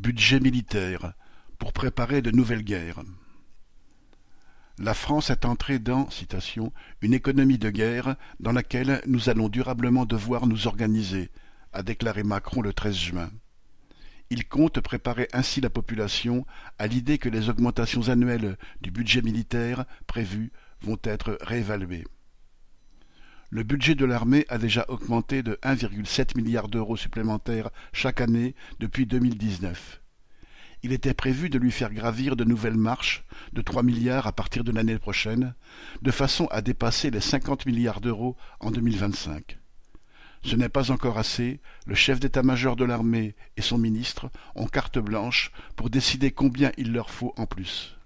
Budget militaire, pour préparer de nouvelles guerres. La France est entrée dans une économie de guerre dans laquelle nous allons durablement devoir nous organiser, a déclaré Macron le 13 juin. Il compte préparer ainsi la population à l'idée que les augmentations annuelles du budget militaire prévues vont être réévaluées. Le budget de l'armée a déjà augmenté de 1,7 milliard d'euros supplémentaires chaque année depuis 2019. Il était prévu de lui faire gravir de nouvelles marches de 3 milliards à partir de l'année prochaine, de façon à dépasser les 50 milliards d'euros en 2025. Ce n'est pas encore assez, le chef d'état-major de l'armée et son ministre ont carte blanche pour décider combien il leur faut en plus.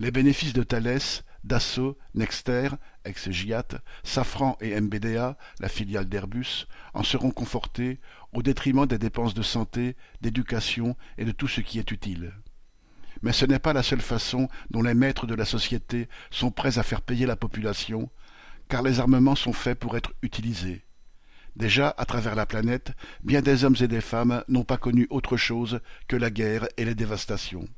Les bénéfices de Thales, Dassault, Nexter, ex-Giat, Safran et MBDA, la filiale d'Airbus, en seront confortés au détriment des dépenses de santé, d'éducation et de tout ce qui est utile. Mais ce n'est pas la seule façon dont les maîtres de la société sont prêts à faire payer la population, car les armements sont faits pour être utilisés. Déjà, à travers la planète, bien des hommes et des femmes n'ont pas connu autre chose que la guerre et les dévastations.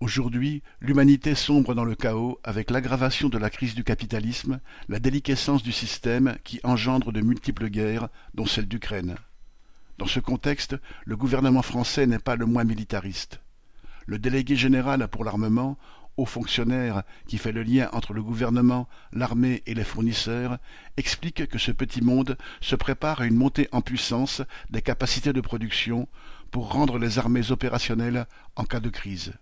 Aujourd'hui, l'humanité sombre dans le chaos avec l'aggravation de la crise du capitalisme, la déliquescence du système qui engendre de multiples guerres, dont celle d'Ukraine. Dans ce contexte, le gouvernement français n'est pas le moins militariste. Le délégué général pour l'armement, haut fonctionnaire qui fait le lien entre le gouvernement, l'armée et les fournisseurs, explique que ce petit monde se prépare à une montée en puissance des capacités de production pour rendre les armées opérationnelles en cas de crise.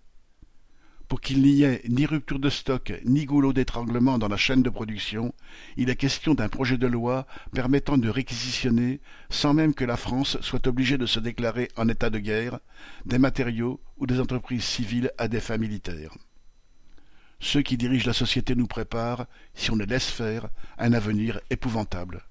Pour qu'il n'y ait ni rupture de stock ni goulot d'étranglement dans la chaîne de production, il est question d'un projet de loi permettant de réquisitionner, sans même que la France soit obligée de se déclarer en état de guerre, des matériaux ou des entreprises civiles à des fins militaires. Ceux qui dirigent la société nous préparent, si on les laisse faire, un avenir épouvantable.